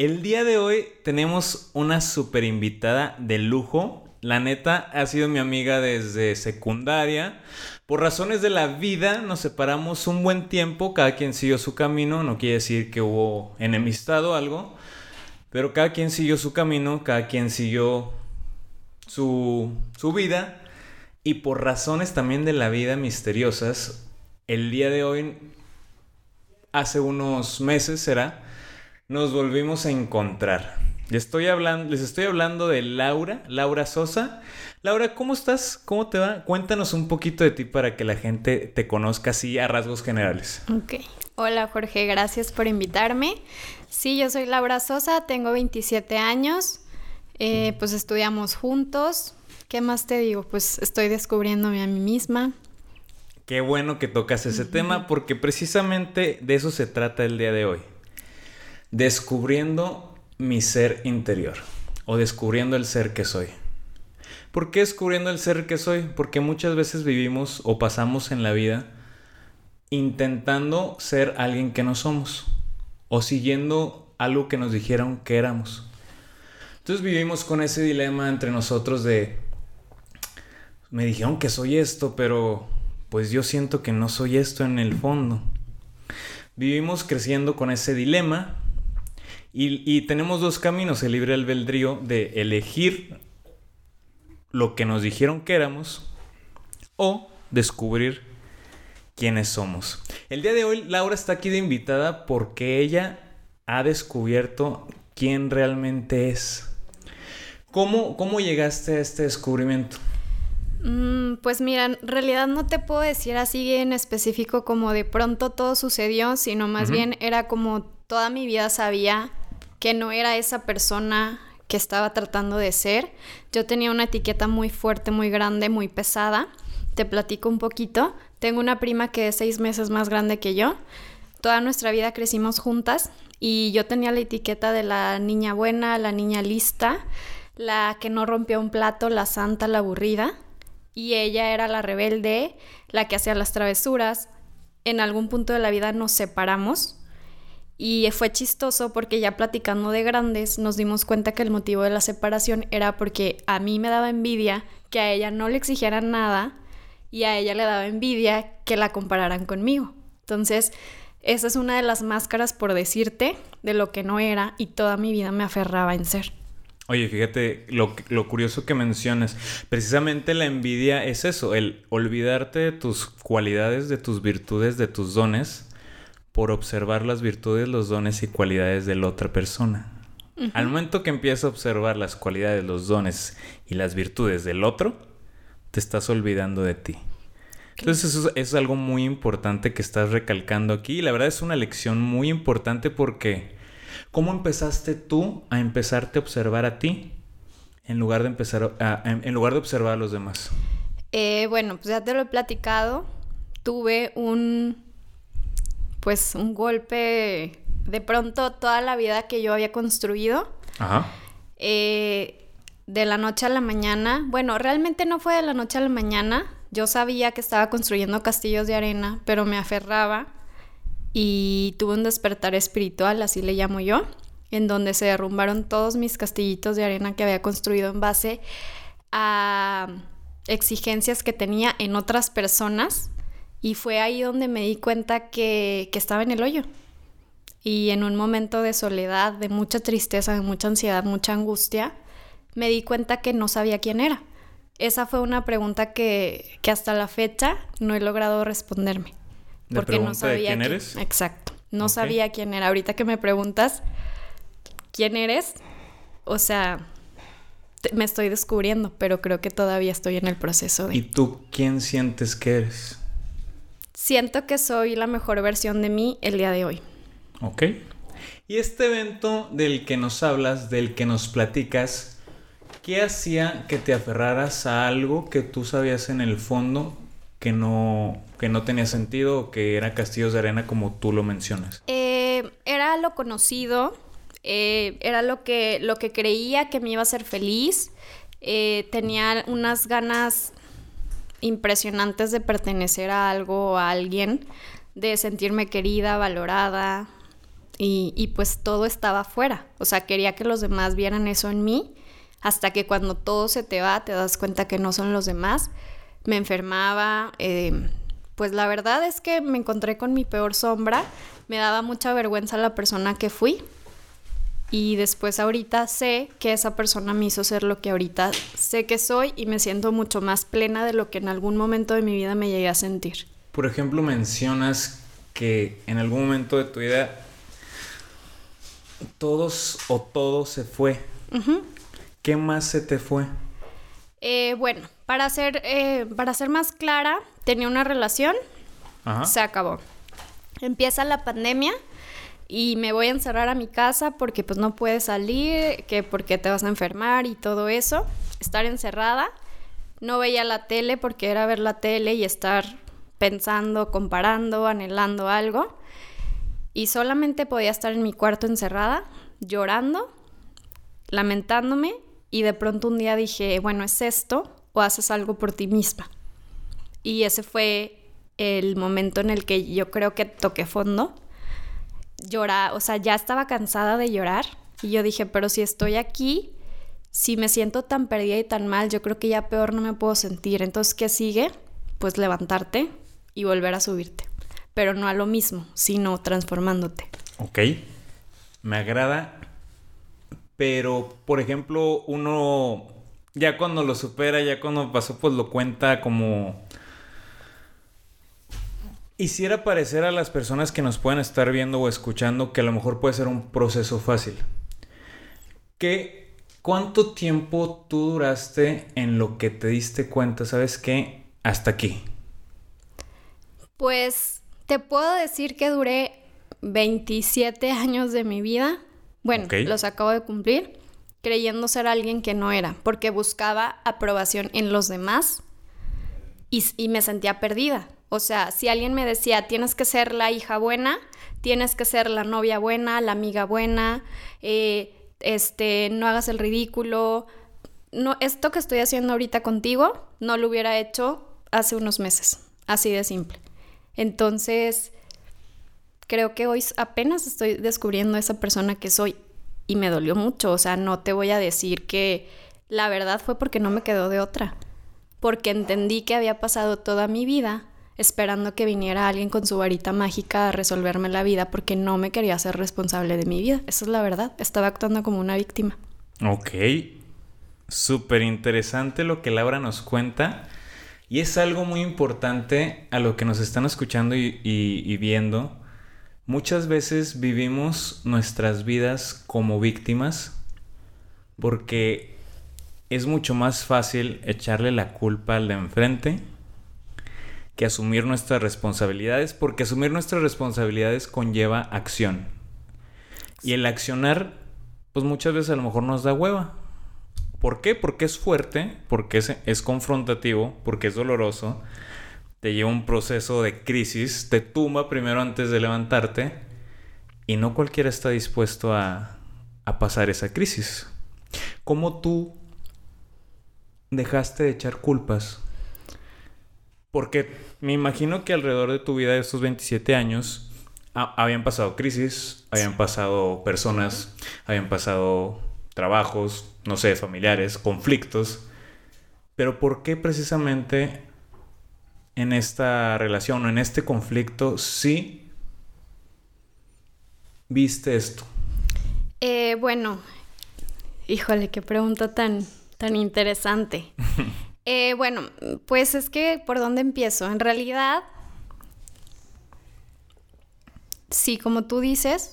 El día de hoy tenemos una super invitada de lujo. La neta ha sido mi amiga desde secundaria. Por razones de la vida nos separamos un buen tiempo, cada quien siguió su camino, no quiere decir que hubo enemistad o algo, pero cada quien siguió su camino, cada quien siguió su, su vida y por razones también de la vida misteriosas, el día de hoy, hace unos meses será, nos volvimos a encontrar. Les estoy hablando, les estoy hablando de Laura, Laura Sosa. Laura, ¿cómo estás? ¿Cómo te va? Cuéntanos un poquito de ti para que la gente te conozca así a rasgos generales. Ok. Hola Jorge, gracias por invitarme. Sí, yo soy Laura Sosa, tengo 27 años, eh, pues estudiamos juntos. ¿Qué más te digo? Pues estoy descubriéndome a mí misma. Qué bueno que tocas ese tema porque precisamente de eso se trata el día de hoy. Descubriendo mi ser interior o descubriendo el ser que soy. ¿Por qué descubriendo el ser que soy? Porque muchas veces vivimos o pasamos en la vida intentando ser alguien que no somos o siguiendo algo que nos dijeron que éramos. Entonces vivimos con ese dilema entre nosotros de, me dijeron que soy esto, pero pues yo siento que no soy esto en el fondo. Vivimos creciendo con ese dilema y, y tenemos dos caminos, el libre albedrío de elegir lo que nos dijeron que éramos o descubrir quiénes somos. El día de hoy Laura está aquí de invitada porque ella ha descubierto quién realmente es. ¿Cómo, cómo llegaste a este descubrimiento? Mm, pues mira, en realidad no te puedo decir así en específico como de pronto todo sucedió, sino más bien era como toda mi vida sabía que no era esa persona que estaba tratando de ser. Yo tenía una etiqueta muy fuerte, muy grande, muy pesada. Te platico un poquito. Tengo una prima que es seis meses más grande que yo. Toda nuestra vida crecimos juntas y yo tenía la etiqueta de la niña buena, la niña lista, la que no rompió un plato, la santa, la aburrida. Y ella era la rebelde, la que hacía las travesuras. En algún punto de la vida nos separamos y fue chistoso porque ya platicando de grandes nos dimos cuenta que el motivo de la separación era porque a mí me daba envidia que a ella no le exigieran nada y a ella le daba envidia que la compararan conmigo. Entonces, esa es una de las máscaras por decirte de lo que no era y toda mi vida me aferraba en ser. Oye, fíjate lo, lo curioso que mencionas. Precisamente la envidia es eso, el olvidarte de tus cualidades, de tus virtudes, de tus dones por observar las virtudes, los dones y cualidades de la otra persona. Al momento que empiezas a observar las cualidades, los dones y las virtudes del otro, te estás olvidando de ti. Entonces eso es algo muy importante que estás recalcando aquí. Y la verdad es una lección muy importante porque ¿cómo empezaste tú a empezarte a observar a ti en lugar de empezar a, en lugar de observar a los demás? Eh, bueno, pues ya te lo he platicado. Tuve un pues un golpe de pronto toda la vida que yo había construido. Ajá. Eh, de la noche a la mañana, bueno, realmente no fue de la noche a la mañana, yo sabía que estaba construyendo castillos de arena, pero me aferraba y tuve un despertar espiritual, así le llamo yo, en donde se derrumbaron todos mis castillitos de arena que había construido en base a exigencias que tenía en otras personas y fue ahí donde me di cuenta que, estaba en el hoyo. Y en un momento de soledad, de mucha tristeza, de mucha ansiedad, mucha angustia, me di cuenta que no sabía quién era. Esa fue una pregunta que, hasta la fecha no he logrado responderme. Porque no sabía quién eres. Exacto. No sabía quién era. Ahorita que me preguntas quién eres, o sea, me estoy descubriendo, pero creo que todavía estoy en el proceso de. ¿Y tú quién sientes que eres? Siento que soy la mejor versión de mí el día de hoy. Ok. Y este evento del que nos hablas, del que nos platicas, ¿qué hacía que te aferraras a algo que tú sabías en el fondo que no, que no tenía sentido o que era castillos de arena como tú lo mencionas? Eh, era lo conocido, eh, era lo que, lo que creía que me iba a hacer feliz. Eh, tenía unas ganas impresionantes de pertenecer a algo o a alguien, de sentirme querida, valorada, y, y, pues todo estaba afuera. O sea, quería que los demás vieran eso en mí, hasta que cuando todo se te va, te das cuenta que no son los demás. Me enfermaba, eh, pues la verdad es que me encontré con mi peor sombra, me daba mucha vergüenza la persona que fui. Y después ahorita sé que esa persona me hizo ser lo que ahorita sé que soy y me siento mucho más plena de lo que en algún momento de mi vida me llegué a sentir. Por ejemplo, mencionas que en algún momento de tu vida todos o todo se fue. ¿Qué más se te fue? Eh, bueno, para ser, eh, para ser más clara, tenía una relación, Ajá. se acabó. Empieza la pandemia y me voy a encerrar a mi casa porque pues no puedes salir, que porque te vas a enfermar y todo eso. Estar encerrada. No veía la tele porque era ver la tele y estar pensando, comparando, anhelando algo. Y solamente podía estar en mi cuarto encerrada, llorando, lamentándome. Y de pronto un día dije, bueno, es esto o haces algo por ti misma. Y ese fue el momento en el que yo creo que toqué fondo llorar, o sea, ya estaba cansada de llorar y yo dije, pero si estoy aquí, si me siento tan perdida y tan mal, yo creo que ya peor no me puedo sentir. Entonces, ¿qué sigue? Pues levantarte y volver a subirte. Pero no a lo mismo, sino transformándote. Ok, me agrada. Pero, por ejemplo, uno ya cuando lo supera, ya cuando pasó, pues lo cuenta como Hiciera parecer a las personas que nos pueden estar viendo o escuchando que a lo mejor puede ser un proceso fácil. ¿Qué, ¿Cuánto tiempo tú duraste en lo que te diste cuenta, sabes qué? Hasta aquí. Pues te puedo decir que duré 27 años de mi vida. Bueno, los acabo de cumplir creyendo ser alguien que no era, porque buscaba aprobación en los demás y, y me sentía perdida. O sea, si alguien me decía, tienes que ser la hija buena, tienes que ser la novia buena, la amiga buena, eh, este, no hagas el ridículo. No, esto que estoy haciendo ahorita contigo no lo hubiera hecho hace unos meses, así de simple. Entonces, creo que hoy apenas estoy descubriendo esa persona que soy y me dolió mucho. O sea, no te voy a decir que la verdad fue porque no me quedó de otra, porque entendí que había pasado toda mi vida esperando que viniera alguien con su varita mágica a resolverme la vida porque no me quería ser responsable de mi vida. Esa es la verdad. Estaba actuando como una víctima. Ok. Súper interesante lo que Laura nos cuenta. Y es algo muy importante a lo que nos están escuchando y, y viendo. Muchas veces vivimos nuestras vidas como víctimas porque es mucho más fácil echarle la culpa al de enfrente que asumir nuestras responsabilidades, porque asumir nuestras responsabilidades conlleva acción. Y el accionar, pues muchas veces a lo mejor nos da hueva. ¿Por qué? Porque es fuerte, porque es, confrontativo, porque es doloroso, te lleva un proceso de crisis, te tumba primero antes de levantarte, y no cualquiera está dispuesto a, a pasar esa crisis. ¿Cómo tú dejaste de echar culpas porque me imagino que alrededor de tu vida de estos 27 años habían pasado crisis, habían pasado personas, habían pasado trabajos, no sé, familiares, conflictos. Pero ¿por qué precisamente en esta relación o en este conflicto sí viste esto? Eh, bueno, híjole, qué pregunta tan, tan interesante. Eh, bueno, pues es que por dónde empiezo. En realidad, sí, como tú dices,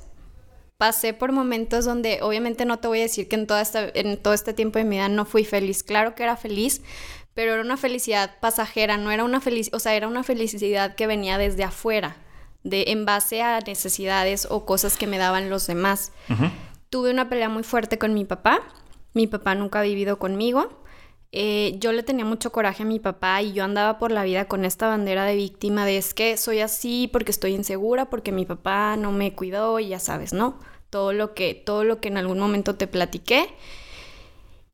pasé por momentos donde obviamente no te voy a decir que en, toda esta, en todo este tiempo de mi vida no fui feliz. Claro que era feliz, pero era una felicidad pasajera, no era una felicidad, o sea, era una felicidad que venía desde afuera, de en base a necesidades o cosas que me daban los demás. Tuve una pelea muy fuerte con mi papá Mi papá nunca ha vivido conmigo. Eh, yo le tenía mucho coraje a mi papá y yo andaba por la vida con esta bandera de víctima de es que soy así porque estoy insegura, porque mi papá no me cuidó y ya sabes, ¿no? Todo lo que, todo lo que en algún momento te platiqué.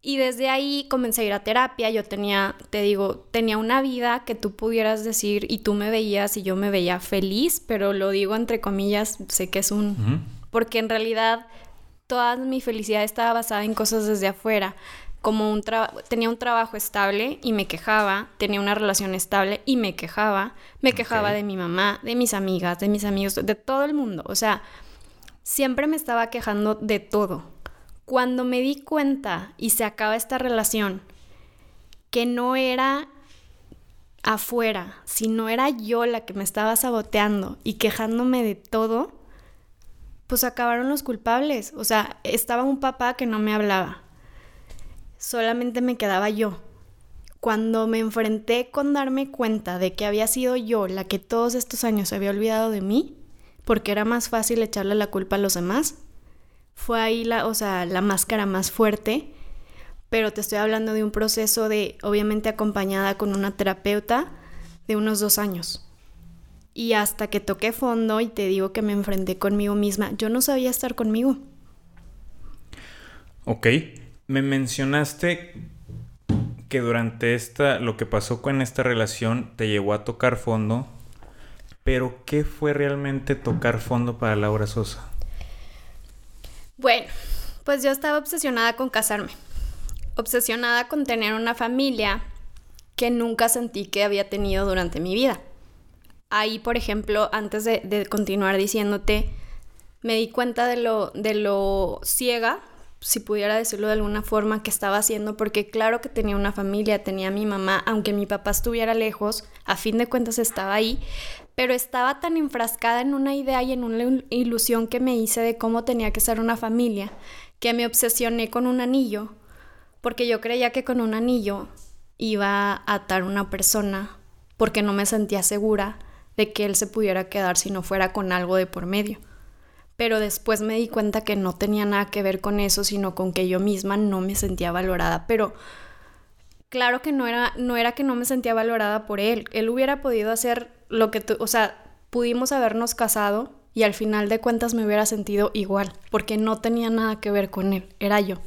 Y desde ahí comencé a ir a terapia. Yo tenía, te digo, tenía una vida que tú pudieras decir y tú me veías y yo me veía feliz, pero lo digo entre comillas, sé que es un... Porque en realidad toda mi felicidad estaba basada en cosas desde afuera. Como un tenía un trabajo estable y me quejaba, tenía una relación estable y me quejaba, me quejaba de mi mamá, de mis amigas, de mis amigos, de todo el mundo. O sea, siempre me estaba quejando de todo cuando me di cuenta y se acaba esta relación, que no era afuera, sino era yo la que me estaba saboteando y quejándome de todo, pues acabaron los culpables. O sea, estaba un papá que no me hablaba. Solamente me quedaba yo. Cuando me enfrenté con darme cuenta de que había sido yo la que todos estos años había olvidado de mí, porque era más fácil echarle la culpa a los demás, fue ahí la, o sea, la máscara más fuerte, pero te estoy hablando de un proceso de, obviamente acompañada con una terapeuta, de unos dos años. Y hasta que toqué fondo y te digo que me enfrenté conmigo misma, yo no sabía estar conmigo. Ok, me mencionaste que durante esta, lo que pasó con esta relación te llevó a tocar fondo, pero ¿qué fue realmente tocar fondo para Laura Sosa? Bueno, pues yo estaba obsesionada con casarme, obsesionada con tener una familia que nunca sentí que había tenido durante mi vida. Ahí, por ejemplo, antes de, continuar diciéndote, me di cuenta de lo, de lo ciega, si pudiera decirlo de alguna forma, que estaba haciendo, porque claro que tenía una familia, tenía a mi mamá, aunque mi papá estuviera lejos, a fin de cuentas estaba ahí, pero estaba tan enfrascada en una idea y en una ilusión que me hice de cómo tenía que ser una familia, que me obsesioné con un anillo, porque yo creía que con un anillo iba a atar una persona, porque no me sentía segura de que él se pudiera quedar si no fuera con algo de por medio. Pero después me di cuenta que no tenía nada que ver con eso, sino con que yo misma no me sentía valorada, pero claro que no era, no era que no me sentía valorada por él. Él hubiera podido hacer lo que tú, o sea, pudimos habernos casado y al final de cuentas me hubiera sentido igual, porque no tenía nada que ver con él, era yo.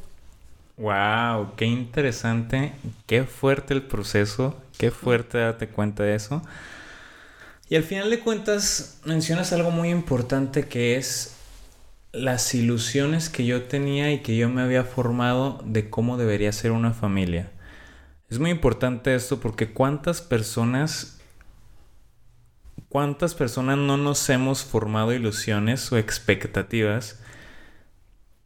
Wow, qué interesante, qué fuerte el proceso, qué fuerte darte cuenta de eso. Y al final de cuentas mencionas algo muy importante que es las ilusiones que yo tenía y que yo me había formado de cómo debería ser una familia. Es muy importante esto porque cuántas personas ¿Cuántas personas no nos hemos formado ilusiones o expectativas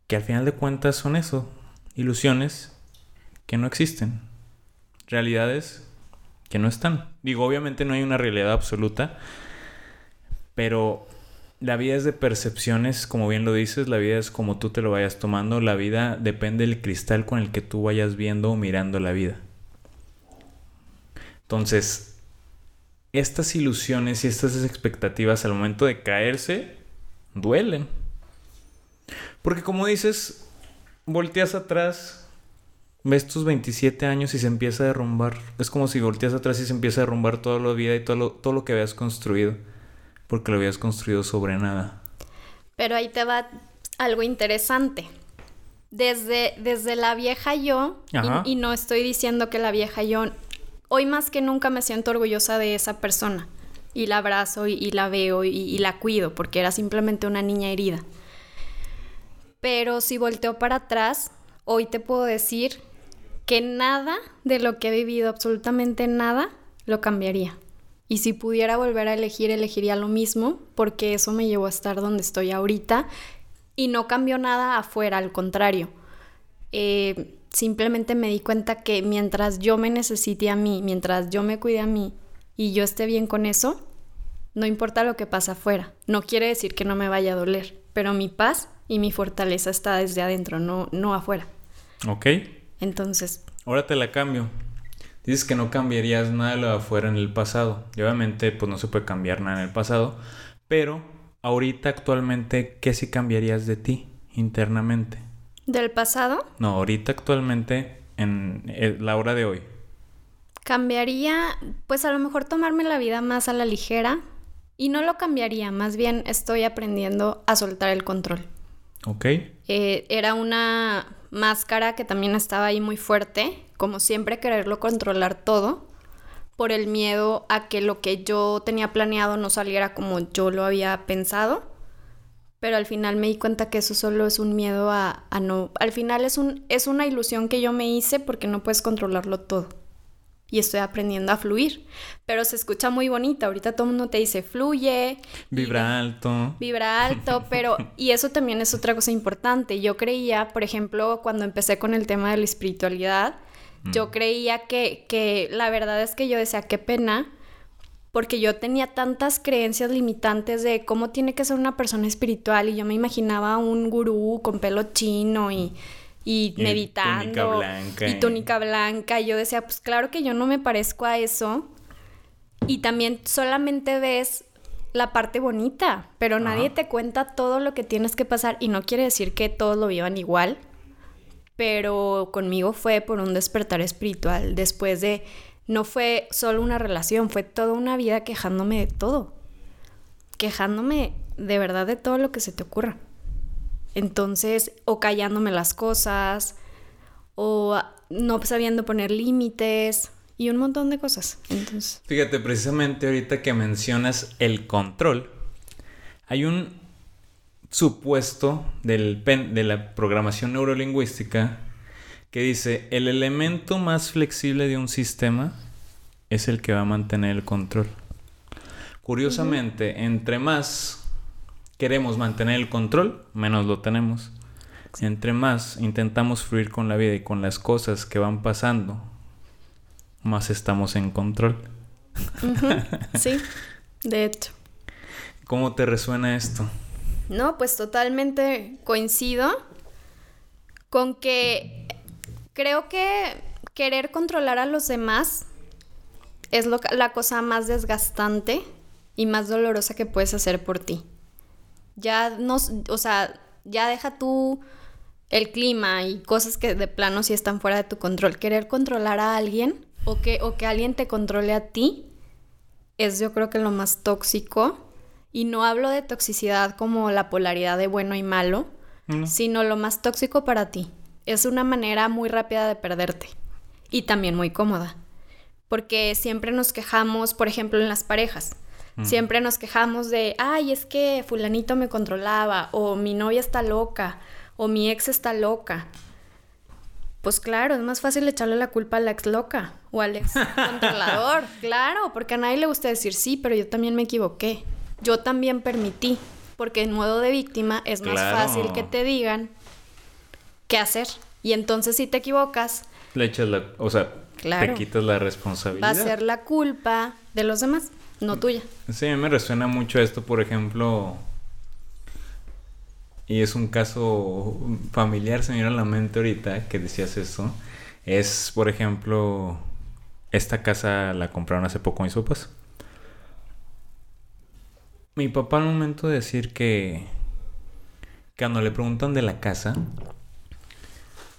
que al final de cuentas son eso? Ilusiones que no existen. Realidades que no están. Digo, obviamente no hay una realidad absoluta, pero la vida es de percepciones, como bien lo dices, la vida es como tú te lo vayas tomando, la vida depende del cristal con el que tú vayas viendo o mirando la vida. Entonces, estas ilusiones y estas expectativas al momento de caerse duelen. Porque como dices, volteas atrás, ves tus 27 años y se empieza a derrumbar. Es como si volteas atrás y se empieza a derrumbar toda la vida y todo lo, todo lo que habías construido. Porque lo habías construido sobre nada. Pero ahí te va algo interesante. Desde, desde la vieja yo, y, y no estoy diciendo que la vieja yo hoy más que nunca me siento orgullosa de esa persona y la abrazo y, la veo y, la cuido porque era simplemente una niña herida. Pero si volteo para atrás, hoy te puedo decir que nada de lo que he vivido, absolutamente nada, lo cambiaría. Y si pudiera volver a elegir, elegiría lo mismo porque eso me llevó a estar donde estoy ahorita y no cambió nada afuera, al contrario. Eh, simplemente me di cuenta que mientras yo me necesite a mí, mientras yo me cuide a mí y yo esté bien con eso, no importa lo que pasa afuera. No quiere decir que no me vaya a doler, pero mi paz y mi fortaleza está desde adentro, no, no afuera. Ok. Entonces. Ahora te la cambio. Dices que no cambiarías nada de lo de afuera en el pasado. Y obviamente, pues no se puede cambiar nada en el pasado. Pero ahorita, actualmente, ¿qué sí cambiarías de ti internamente? ¿Del pasado? No, ahorita actualmente en eh, la hora de hoy. Cambiaría, pues a lo mejor tomarme la vida más a la ligera. Y no lo cambiaría, más bien estoy aprendiendo a soltar el control. Ok. Eh, era una máscara que también estaba ahí muy fuerte, como siempre quererlo controlar todo, por el miedo a que lo que yo tenía planeado no saliera como yo lo había pensado. Pero al final me di cuenta que eso solo es un miedo a, no... Al final es, un, es una ilusión que yo me hice porque no puedes controlarlo todo y estoy aprendiendo a fluir. Pero se escucha muy bonita. Ahorita todo el mundo te dice fluye. Vibra alto. Vibra alto, pero. Y eso también es otra cosa importante. Yo creía, por ejemplo, cuando empecé con el tema de la espiritualidad, yo mm. creía que, que la verdad es que yo decía, qué pena. Porque yo tenía tantas creencias limitantes de cómo tiene que ser una persona espiritual y yo me imaginaba un gurú con pelo chino y y, meditando. Túnica blanca. Y túnica blanca. Y yo decía, pues claro que yo no me parezco a eso. Y también solamente ves la parte bonita, pero nadie te cuenta todo lo que tienes que pasar. Y no quiere decir que todos lo vivan igual. Pero conmigo fue por un despertar espiritual. Después de. No fue solo una relación, fue toda una vida quejándome de todo. Quejándome de verdad de todo lo que se te ocurra. Entonces, o callándome las cosas, o no sabiendo poner límites y un montón de cosas. Entonces. Fíjate, precisamente ahorita que mencionas el control, hay un supuesto del de la programación neurolingüística que dice, el elemento más flexible de un sistema es el que va a mantener el control. Curiosamente, entre más queremos mantener el control, menos lo tenemos. Entre más intentamos fluir con la vida y con las cosas que van pasando, más estamos en control. Sí, de hecho. ¿Cómo te resuena esto? No, pues totalmente coincido con que creo que querer controlar a los demás es la cosa más desgastante y más dolorosa que puedes hacer por ti. Ya no, o sea, ya deja tú el clima y cosas que de plano sí están fuera de tu control. Querer controlar a alguien o que, o que alguien te controle a ti es yo creo que lo más tóxico. Y no hablo de toxicidad como la polaridad de bueno y malo, sino lo más tóxico para ti. Es una manera muy rápida de perderte y también muy cómoda. Porque siempre nos quejamos, por ejemplo, en las parejas. Siempre nos quejamos de, ay, es que fulanito me controlaba, o mi novia está loca, o mi ex está loca. Pues claro, es más fácil echarle la culpa a la ex loca o al ex controlador. claro, porque a nadie le gusta decir sí, pero yo también me equivoqué. Yo también permití, porque en modo de víctima es más fácil que te digan qué hacer. Y entonces si te equivocas... Le echas la... O sea, te quitas la responsabilidad. Va a ser la culpa de los demás no tuya. Sí, a mí me resuena mucho esto, por ejemplo, y es un caso familiar, se me viene a la mente ahorita que decías eso, es, por ejemplo, esta casa la compraron hace poco mis papás. Mi papá al momento de decir que cuando le preguntan de la casa,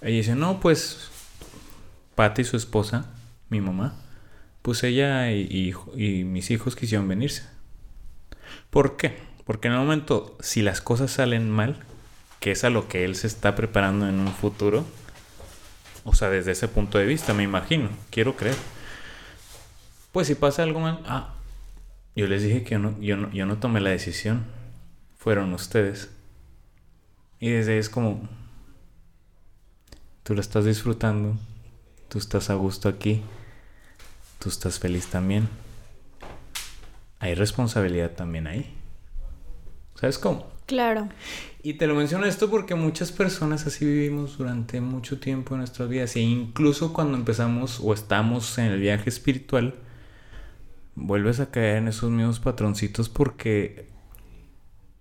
ella dice, no, pues Pati, su esposa, mi mamá, pues ella y, mis hijos quisieron venirse. ¿Por qué? Porque en el momento, si las cosas salen mal, que es a lo que él se está preparando en un futuro, o sea, desde ese punto de vista, me imagino, quiero creer. Pues si pasa algo mal, ah, yo les dije que yo no, yo no, tomé la decisión, fueron ustedes. Y desde ahí es como, tú lo estás disfrutando, tú estás a gusto aquí tú estás feliz también. Hay responsabilidad también ahí. ¿Sabes cómo? Claro. Y te lo menciono esto porque muchas personas así vivimos durante mucho tiempo en nuestras vidas. E incluso cuando empezamos o estamos en el viaje espiritual, vuelves a caer en esos mismos patroncitos porque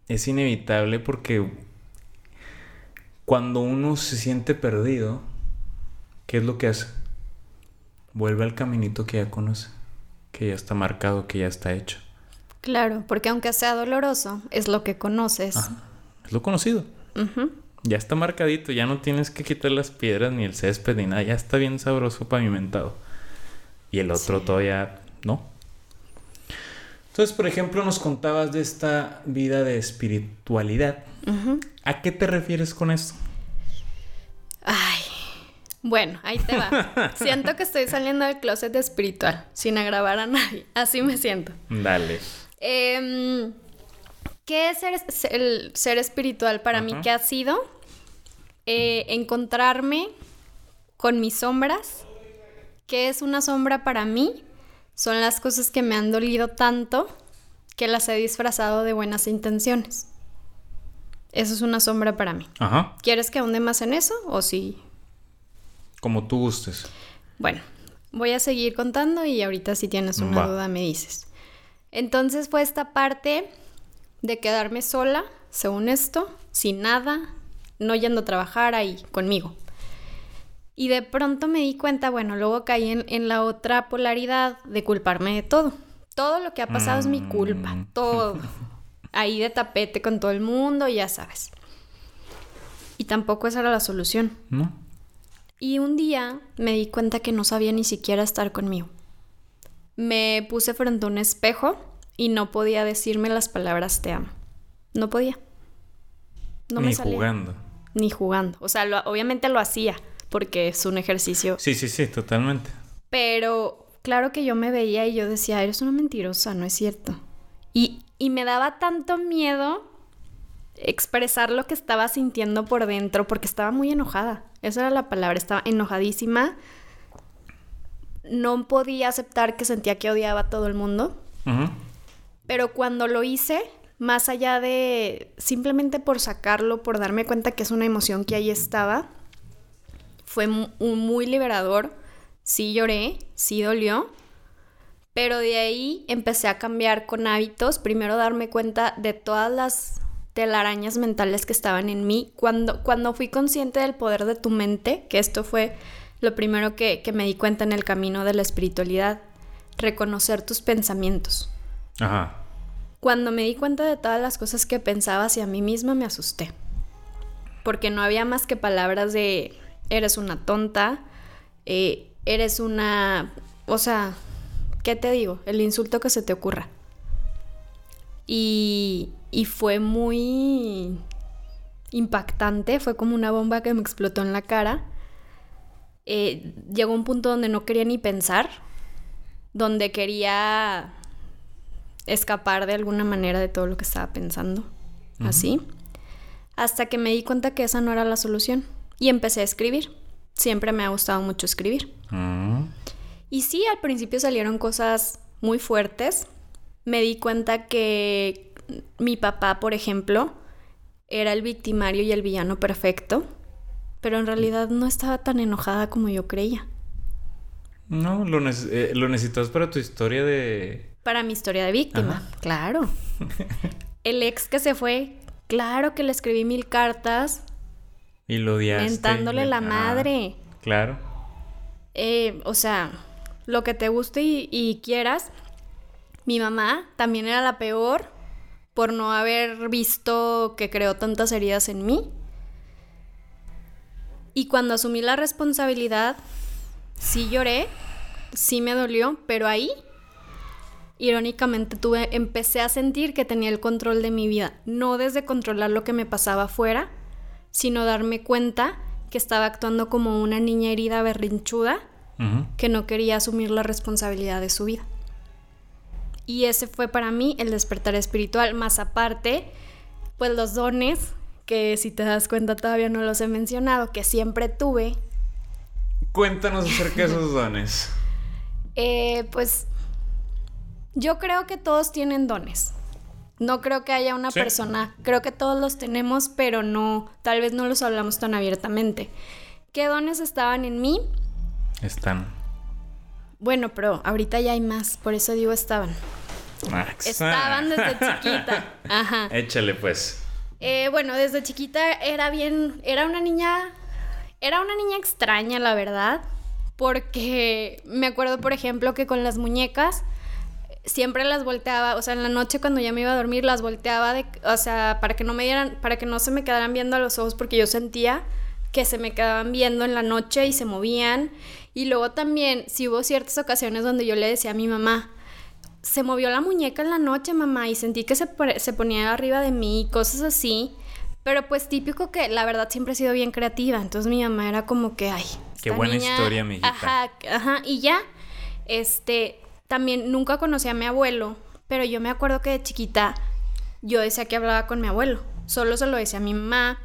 es inevitable porque cuando uno se siente perdido, ¿qué es lo que hace? Vuelve al caminito que ya conoce, que ya está marcado, que ya está hecho. Claro, porque aunque sea doloroso, es lo que conoces. es lo conocido. Ya está marcadito, ya no tienes que quitar las piedras ni el césped ni nada, ya está bien sabroso pavimentado. Y el otro todavía no. Entonces, por ejemplo, nos contabas de esta vida de espiritualidad. ¿A qué te refieres con esto? Ay, bueno, ahí te va. siento que estoy saliendo del closet espiritual, sin agravar a nadie. Así me siento. Dale. Em, ¿Qué es ser, el ser espiritual para mí? ¿Qué ha sido? Eh, encontrarme con mis sombras. ¿Qué es una sombra para mí? Son las cosas que me han dolido tanto que las he disfrazado de buenas intenciones. Eso es una sombra para mí. Ajá. ¿Quieres que ahonde más en eso o sí? Como tú gustes. Bueno, voy a seguir contando y ahorita si tienes una duda me dices. Entonces fue esta parte de quedarme sola, según esto, sin nada, no yendo a trabajar ahí conmigo. Y de pronto me di cuenta, bueno, luego caí en, la otra polaridad de culparme de todo. Todo lo que ha pasado es mi culpa, mm. todo. Ahí de tapete con todo el mundo, ya sabes. Y tampoco esa era la solución. No. Y un día me di cuenta que no sabía ni siquiera estar conmigo. Me puse frente a un espejo y no podía decirme las palabras te amo. No podía. No ni me salía. jugando. Ni jugando. O sea, obviamente lo hacía porque es un ejercicio. Sí, sí, sí, totalmente. Pero claro que yo me veía y yo decía, eres una mentirosa, no es cierto. Y, y me daba tanto miedo expresar lo que estaba sintiendo por dentro porque estaba muy enojada. Esa era la palabra, estaba enojadísima. No podía aceptar que sentía que odiaba a todo el mundo. Pero cuando lo hice, más allá de simplemente por sacarlo, por darme cuenta que es una emoción que ahí estaba, fue muy liberador. Sí lloré, sí dolió, pero de ahí empecé a cambiar con hábitos. Primero darme cuenta de todas las telarañas mentales que estaban en mí. Cuando, cuando fui consciente del poder de tu mente, que esto fue lo primero que, que me di cuenta en el camino de la espiritualidad, reconocer tus pensamientos. Ajá. Cuando me di cuenta de todas las cosas que pensaba hacia mí misma, me asusté. Porque no había más que palabras de eres una tonta, eh, eres una... O sea, ¿qué te digo? El insulto que se te ocurra. Y, y fue muy impactante, fue como una bomba que me explotó en la cara. Eh, llegó un punto donde no quería ni pensar, donde quería escapar de alguna manera de todo lo que estaba pensando, así, hasta que me di cuenta que esa no era la solución y empecé a escribir. Siempre me ha gustado mucho escribir. Mm. Y sí, al principio salieron cosas muy fuertes. Me di cuenta que mi papá, por ejemplo, era el victimario y el villano perfecto, pero en realidad no estaba tan enojada como yo creía. No, lo, eh, necesitas para tu historia de... Para mi historia de víctima, claro. el ex que se fue, claro que le escribí mil cartas, y lo odiaste. Mentándole la madre. claro. Eh, o sea, lo que te guste y, quieras. Mi mamá también era la peor por no haber visto que creó tantas heridas en mí. Y cuando asumí la responsabilidad, sí lloré, sí me dolió, pero ahí, irónicamente, tuve, empecé a sentir que tenía el control de mi vida, no desde controlar lo que me pasaba afuera, sino darme cuenta que estaba actuando como una niña herida berrinchuda que no quería asumir la responsabilidad de su vida. Y ese fue para mí el despertar espiritual, más aparte, pues los dones, que si te das cuenta todavía no los he mencionado, que siempre tuve. Cuéntanos acerca de esos dones. Eh, pues yo creo que todos tienen dones. No creo que haya una persona, creo que todos los tenemos, pero no, tal vez no los hablamos tan abiertamente. ¿Qué dones estaban en mí? Están. Bueno, pero ahorita ya hay más, por eso digo estaban. Max. Estaban desde chiquita. Ajá. Échale pues. Eh, bueno, desde chiquita era bien, era una niña, era una niña extraña, la verdad, porque me acuerdo, por ejemplo, que con las muñecas siempre las volteaba, o sea, en la noche cuando ya me iba a dormir las volteaba de, o sea, para que no me dieran, para que no se me quedaran viendo a los ojos porque yo sentía que se me quedaban viendo en la noche y se movían. Y luego también, si hubo ciertas ocasiones donde yo le decía a mi mamá, se movió la muñeca en la noche, mamá, y sentí que se, se ponía arriba de mí, cosas así. Pero pues típico que la verdad siempre he sido bien creativa. Entonces mi mamá era como que, ay. Qué buena historia, mi Ajá, ajá. Y ya, este, también nunca conocí a mi abuelo, pero yo me acuerdo que de chiquita yo decía que hablaba con mi abuelo. Solo se lo decía a mi mamá.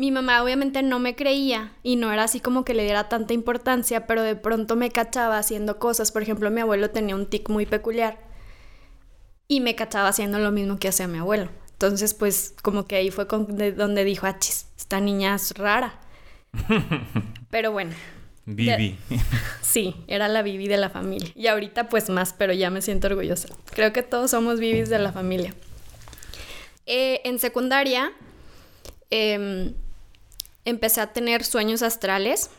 Mi mamá obviamente no me creía y no era así como que le diera tanta importancia, pero de pronto me cachaba haciendo cosas. Por ejemplo, mi abuelo tenía un tic muy peculiar y me cachaba haciendo lo mismo que hacía mi abuelo. Entonces, pues como que ahí fue donde dijo, achis, esta niña es rara. pero bueno. Vivi. Sí, era la Vivi de la familia. Y ahorita pues más, pero ya me siento orgullosa. Creo que todos somos Vivis de la familia. Eh, en secundaria em, empecé a tener sueños astrales.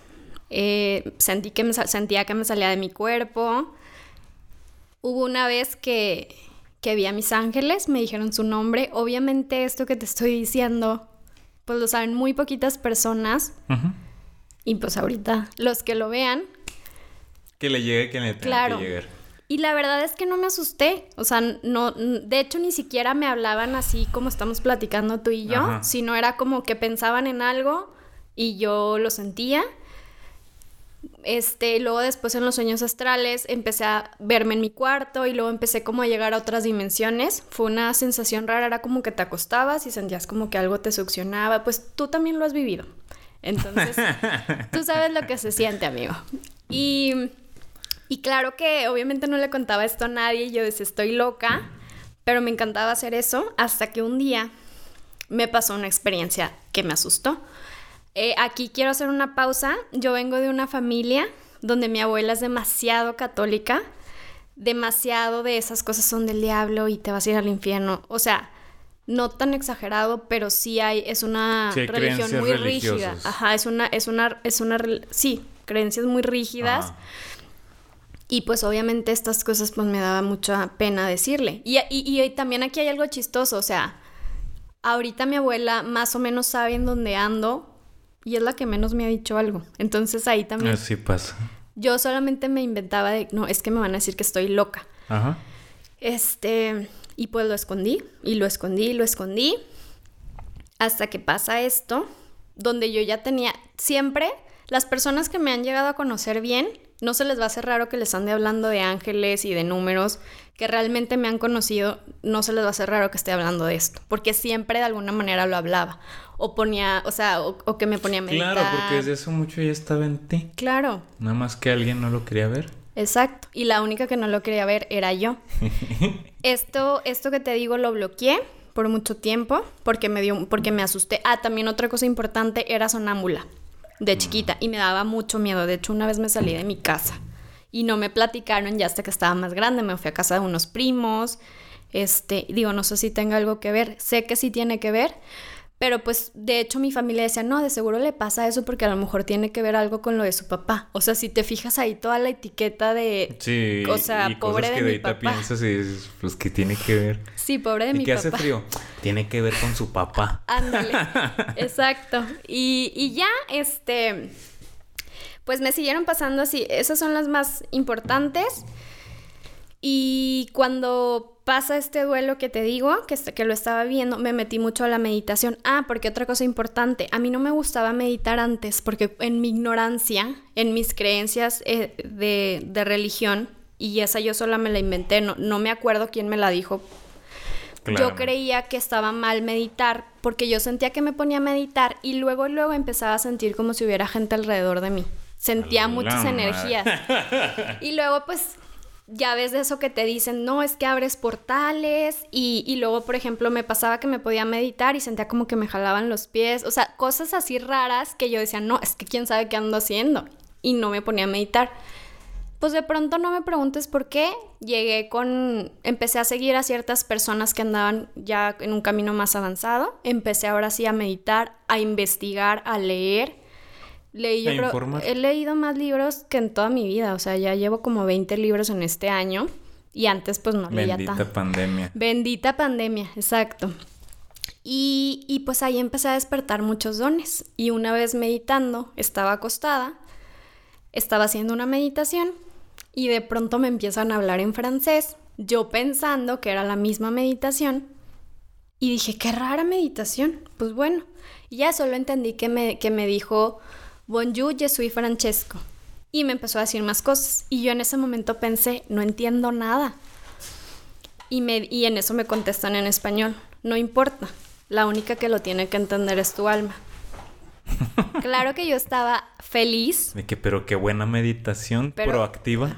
Eh, sentí que me, sentía que me salía de mi cuerpo. Hubo una vez que que vi a mis ángeles, me dijeron su nombre. Obviamente esto que te estoy diciendo, pues lo saben muy poquitas personas. Y pues ahorita los que lo vean. Que le llegue quien le tenga que llegar. Y la verdad es que no me asusté. O sea, no, de hecho ni siquiera me hablaban así como estamos platicando tú y yo, sino era como que pensaban en algo y yo lo sentía. Este, luego después en los sueños astrales empecé a verme en mi cuarto y luego empecé como a llegar a otras dimensiones. Fue una sensación rara, era como que te acostabas y sentías como que algo te succionaba. Pues tú también lo has vivido. Entonces, tú sabes lo que se siente, amigo. Y, y claro que obviamente no le contaba esto a nadie, yo decía, estoy loca, pero me encantaba hacer eso hasta que un día me pasó una experiencia que me asustó. Eh, aquí quiero hacer una pausa. Yo vengo de una familia donde mi abuela es demasiado católica, demasiado de esas cosas son del diablo y te vas a ir al infierno. O sea, no tan exagerado, pero sí hay, es una religión muy rígida. Ajá, es una, es una, es una, sí, creencias muy rígidas. Y pues obviamente estas cosas pues me daba mucha pena decirle. Y, y, y, también aquí hay algo chistoso, o sea, ahorita mi abuela más o menos sabe en dónde ando, y es la que menos me ha dicho algo. Entonces ahí también. Así pasa. Yo solamente me inventaba de, no, es que me van a decir que estoy loca. Ajá. Este, y pues lo escondí, y lo escondí, y lo escondí. Hasta que pasa esto, donde yo ya tenía, siempre, las personas que me han llegado a conocer bien, no se les va a hacer raro que les ande hablando de ángeles y de números, que realmente me han conocido, no se les va a hacer raro que esté hablando de esto, porque siempre de alguna manera lo hablaba o ponía, o sea, o, que me ponía a meditar. Claro, porque desde eso mucho ya estaba en ti. Claro. Nada más que alguien no lo quería ver. Exacto. Y la única que no lo quería ver era yo. esto, esto que te digo lo bloqueé por mucho tiempo porque me dio, porque me asusté. Ah, también otra cosa importante era sonámbula de chiquita y me daba mucho miedo. De hecho, una vez me salí de mi casa y no me platicaron ya hasta que estaba más grande. Me fui a casa de unos primos. Este, digo, no sé si tenga algo que ver. Sé que sí tiene que ver, pero pues de hecho mi familia decía, no, de seguro le pasa eso porque a lo mejor tiene que ver algo con lo de su papá. O sea, si te fijas ahí toda la etiqueta de... Sí, o sea, pobre de, mi papá. piensas y dices, pues que tiene que ver. Sí, pobre de mi papá. ¿Y qué hace frío? Tiene que ver con su papá. Ándale, exacto. Y, y ya, este... Pues me siguieron pasando así. Esas son las más importantes. Y cuando pasa este duelo que te digo, que, que lo estaba viendo, me metí mucho a la meditación. Ah, porque otra cosa importante, a mí no me gustaba meditar antes, porque en mi ignorancia, en mis creencias eh, de, de, religión, y esa yo sola me la inventé, no, no me acuerdo quién me la dijo. Yo creía que estaba mal meditar porque yo sentía que me ponía a meditar y luego luego empezaba a sentir como si hubiera gente alrededor de mí. Sentía muchas energías. y luego pues ya ves de eso que te dicen, no, es que abres portales y, y, luego, por ejemplo, me pasaba que me podía meditar y sentía como que me jalaban los pies, o sea, cosas así raras que yo decía, no, es que quién sabe qué ando haciendo y no me ponía a meditar. Pues de pronto no me preguntes por qué, llegué con, empecé a seguir a ciertas personas que andaban ya en un camino más avanzado, empecé ahora sí a meditar, a investigar, a leer Leí, yo creo, he leído más libros que en toda mi vida, o sea, ya llevo como 20 libros en este año, Y antes pues no leía tanto. Bendita pandemia. Bendita pandemia, exacto. Y, y pues ahí empecé a despertar muchos dones. Y una vez meditando, estaba acostada, estaba haciendo una meditación y de pronto me empiezan a hablar en francés, yo pensando que era la misma meditación. Y dije, qué rara meditación. Pues bueno, y ya solo entendí que me, que me dijo, Bonjour, je suis Francesco. Y me empezó a decir más cosas. Y yo en ese momento pensé, no entiendo nada. Y, me, y en eso me contestan en español, no importa, la única que lo tiene que entender es tu alma. claro que yo estaba feliz. De que, pero qué buena meditación Pero- proactiva.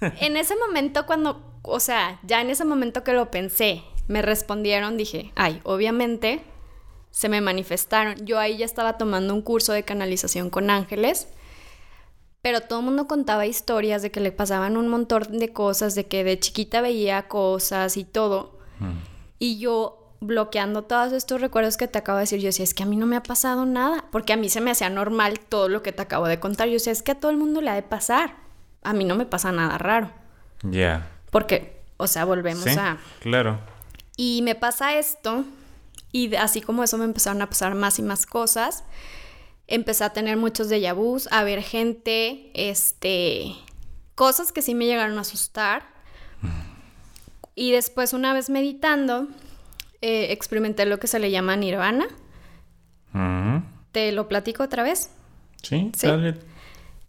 En ese momento cuando, o sea, ya en ese momento que lo pensé, me respondieron, dije, ay, obviamente se me manifestaron. Yo ahí ya estaba tomando un curso de canalización con ángeles, pero todo el mundo contaba historias de que le pasaban un montón de cosas, de que de chiquita veía cosas y todo. Mm. Y yo bloqueando todos estos recuerdos que te acabo de decir, yo decía, es que a mí no me ha pasado nada, porque a mí se me hacía normal todo lo que te acabo de contar. Yo decía, es que a todo el mundo le ha de pasar. A mí no me pasa nada raro. Ya. Porque, o sea, volvemos Sí, a... claro. Y me pasa esto, y así como eso me empezaron a pasar más y más cosas. Empecé a tener muchos déjà vus, a ver gente, este, cosas que sí me llegaron a asustar. Y después, una vez meditando, eh, experimenté lo que se le llama nirvana. Ujú. ¿Te lo platico otra vez? Sí, Sí. dale.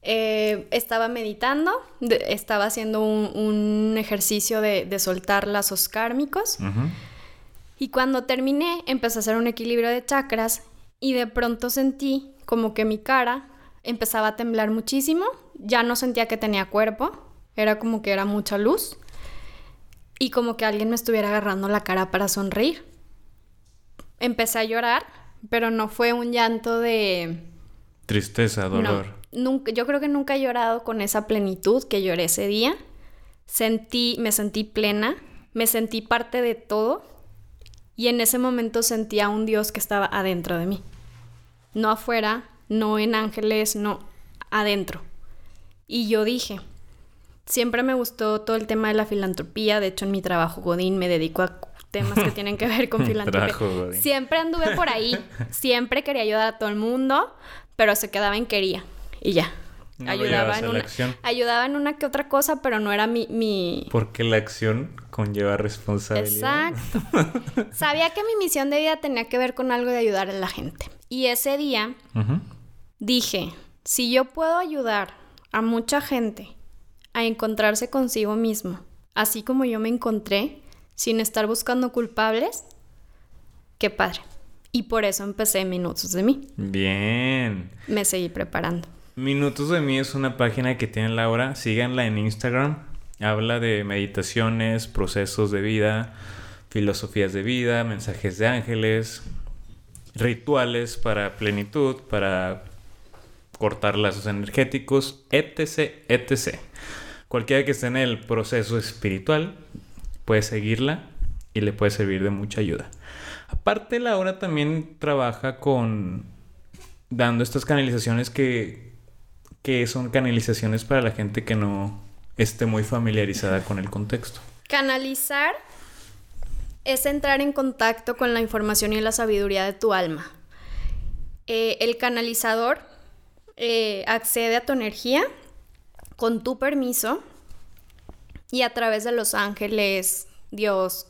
Eh, estaba meditando, de- estaba haciendo un, un ejercicio de, de soltar lazos kármicos. Ujú. Y cuando terminé, empecé a hacer un equilibrio de chakras y de pronto sentí como que mi cara empezaba a temblar muchísimo. Ya no sentía que tenía cuerpo, era como que era mucha luz y como que alguien me estuviera agarrando la cara para sonreír. Empecé a llorar, pero no fue un llanto de... Tristeza, dolor. No, nunca, yo creo que nunca he llorado con esa plenitud que lloré ese día. Sentí, me sentí plena, me sentí parte de todo y en ese momento sentí a un Dios que estaba adentro de mí. No afuera, no en ángeles, no adentro. Y yo dije, siempre me gustó todo el tema de la filantropía, de hecho en mi trabajo Godín me dedico a temas que tienen que ver con filantropía. Trabajo. Siempre anduve por ahí, siempre quería ayudar a todo el mundo, pero se quedaba en quería y ya. No ayudaba, en una, acción. ayudaba en una que otra cosa, pero no era mi... mi... Porque la acción conlleva responsabilidad. Exacto. Sabía que mi misión de vida tenía que ver con algo de ayudar a la gente. Y ese día dije, si yo puedo ayudar a mucha gente a encontrarse consigo mismo, así como yo me encontré, sin estar buscando culpables, qué padre. Y por eso empecé Minutos de mí. Bien. Me seguí preparando. Minutos de mí es una página que tiene Laura. Síganla en Instagram. Habla de meditaciones, procesos de vida, filosofías de vida, mensajes de ángeles, rituales para plenitud, para cortar lazos energéticos, etc, etc. Cualquiera que esté en el proceso espiritual puede seguirla y le puede servir de mucha ayuda. Aparte, Laura también trabaja con dando estas canalizaciones que, que son canalizaciones para la gente que no esté muy familiarizada con el contexto. Canalizar es entrar en contacto con la información y la sabiduría de tu alma. Eh, el canalizador eh, accede a tu energía con tu permiso y a través de los ángeles, Dios,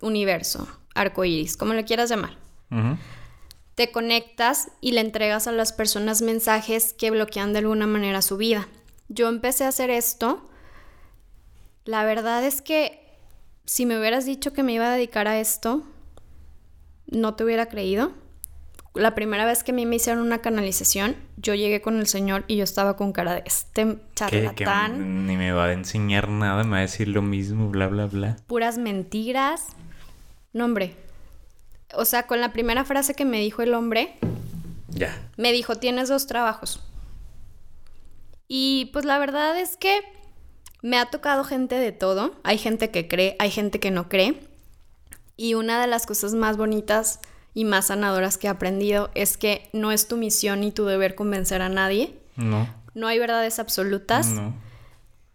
universo, arco iris, como le quieras llamar. Ujú. Te conectas y le entregas a las personas mensajes que bloquean de alguna manera su vida. Yo empecé a hacer esto. La verdad es que si me hubieras dicho que me iba a dedicar a esto, no te hubiera creído. La primera vez que a mí me hicieron una canalización, yo llegué con el señor y yo estaba con cara de este que charlatán, ni me va a enseñar nada, me va a decir lo mismo, bla, bla, bla. puras mentiras. No, hombre. O sea, con la primera frase que me dijo el hombre, Ya. me dijo, tienes dos trabajos. Y pues la verdad es que me ha tocado gente de todo. Hay gente que cree, hay gente que no cree. Y una de las cosas más bonitas y más sanadoras que he aprendido es que no es tu misión ni tu deber convencer a nadie. No. No hay verdades absolutas. No.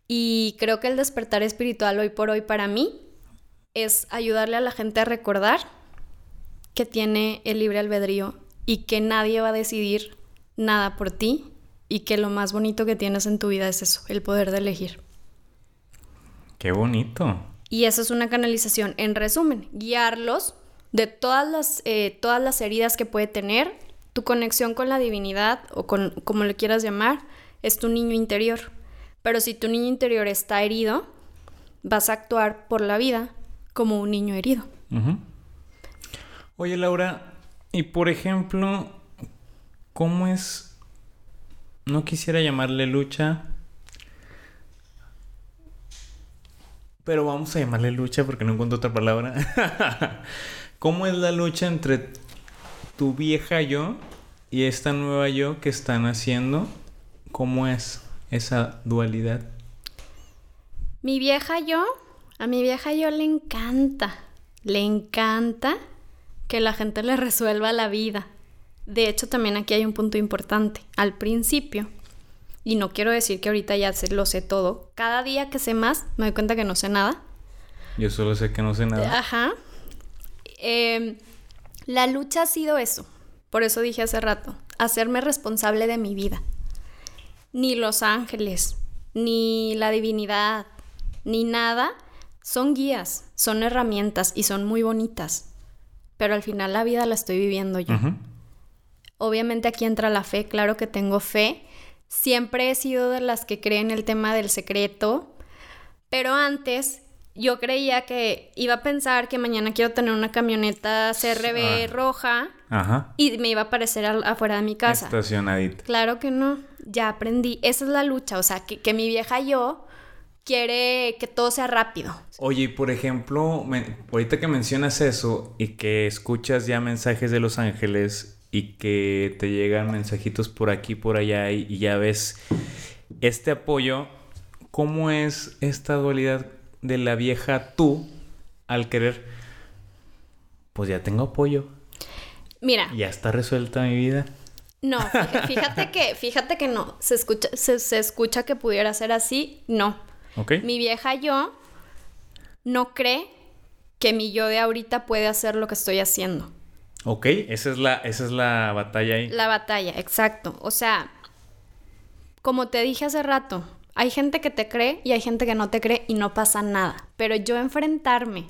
Y creo que el despertar espiritual hoy por hoy para mí es ayudarle a la gente a recordar que tiene el libre albedrío y que nadie va a decidir nada por ti y que lo más bonito que tienes en tu vida es eso, el poder de elegir. Qué bonito. Y esa es una canalización. En resumen, guiarlos de todas las, eh, todas las heridas que puede tener. Tu conexión con la divinidad o con como le quieras llamar es tu niño interior. Pero si tu niño interior está herido, vas a actuar por la vida como un niño herido. Oye Laura, y por ejemplo, ¿cómo es? No quisiera llamarle lucha, pero vamos a llamarle lucha porque no encuentro otra palabra. ¿Cómo es la lucha entre tu vieja yo y esta nueva yo que están haciendo? ¿Cómo es esa dualidad? Mi vieja yo, a mi vieja yo le encanta, le encanta que la gente le resuelva la vida. De hecho, también aquí hay un punto importante. Al principio, y no quiero decir que ahorita ya lo sé todo. Cada día que sé más, me doy cuenta que no sé nada. Yo solo sé que no sé nada. Ajá. Em, la lucha ha sido eso. Por eso dije hace rato, hacerme responsable de mi vida. Ni los ángeles, ni la divinidad, ni nada son guías, son herramientas y son muy bonitas. Pero al final la vida la estoy viviendo yo. Obviamente aquí entra la fe, claro que tengo fe Siempre he sido de las que creen el tema del secreto, pero antes yo creía que iba a pensar que mañana quiero tener una camioneta CRB ah. roja y me iba a aparecer afuera de mi casa. Estacionadita. Claro que no, ya aprendí. Esa es la lucha, o sea, que, que mi vieja yo quiere que todo sea rápido. Oye, por ejemplo, ahorita que mencionas eso y que escuchas ya mensajes de Los Ángeles y que te llegan mensajitos por aquí, por allá y, ya ves este apoyo, ¿cómo es esta dualidad de la vieja tú al querer? Pues ya tengo apoyo. Mira. Ya está resuelta mi vida. No, fíjate que, fíjate que no. Se escucha, se, escucha que pudiera ser así. No. Mi vieja yo no cree que mi yo de ahorita puede hacer lo que estoy haciendo. Ok, esa es la, esa es la batalla ahí. La batalla, exacto. O sea, como te dije hace rato, hay gente que te cree y hay gente que no te cree y no pasa nada. Pero yo enfrentarme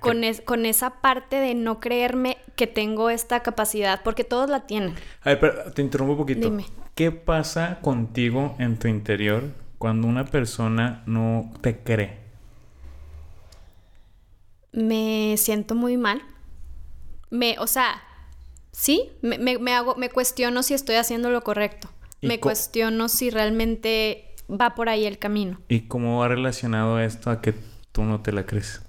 con, con, esa parte de no creerme que tengo esta capacidad, porque todos la tienen. A ver, pero te interrumpo un poquito. Dime. ¿Qué pasa contigo en tu interior cuando una persona no te cree? Me siento muy mal me, o sea, sí, me, hago, me cuestiono si estoy haciendo lo correcto. Me cuestiono si realmente va por ahí el camino. ¿Y cómo va relacionado esto a que tú no te la crees?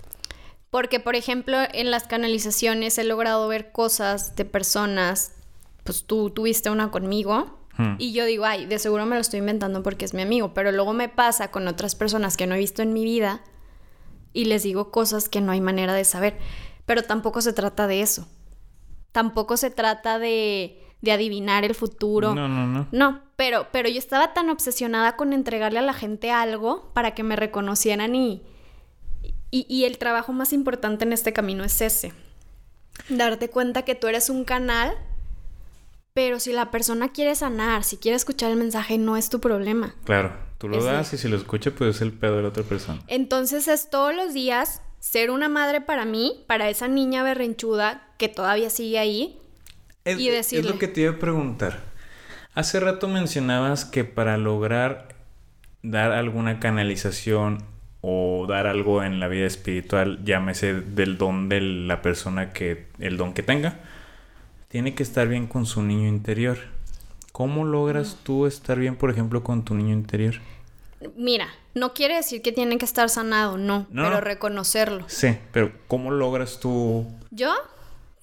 Porque, por ejemplo, en las canalizaciones he logrado ver cosas de personas, pues tú tuviste una conmigo, hmm. y yo digo, ay, de seguro me lo estoy inventando porque es mi amigo, pero luego me pasa con otras personas que no he visto en mi vida y les digo cosas que no hay manera de saber. Pero tampoco se trata de eso. Tampoco se trata de, de adivinar el futuro. No, no, no. No, pero, pero yo estaba tan obsesionada con entregarle a la gente algo para que me reconocieran y, y, y el trabajo más importante en este camino es ese. Darte cuenta que tú eres un canal pero si la persona quiere sanar, si quiere escuchar el mensaje, no es tu problema. Claro, tú lo das y si lo escucha, pues es el pedo de la otra persona. Entonces es todos los días ser una madre para mí, para esa niña berrinchuda que todavía sigue ahí. Es, y decirle... es lo que te iba a preguntar. Hace rato mencionabas que para lograr dar alguna canalización o dar algo en la vida espiritual, llámese del don de la persona que el don que tenga, tiene que estar bien con su niño interior. ¿Cómo logras mm. tú estar bien, por ejemplo, con tu niño interior? Mira, no quiere decir que tiene que estar sanado, no, pero reconocerlo. Sí, pero ¿cómo logras tú? Yo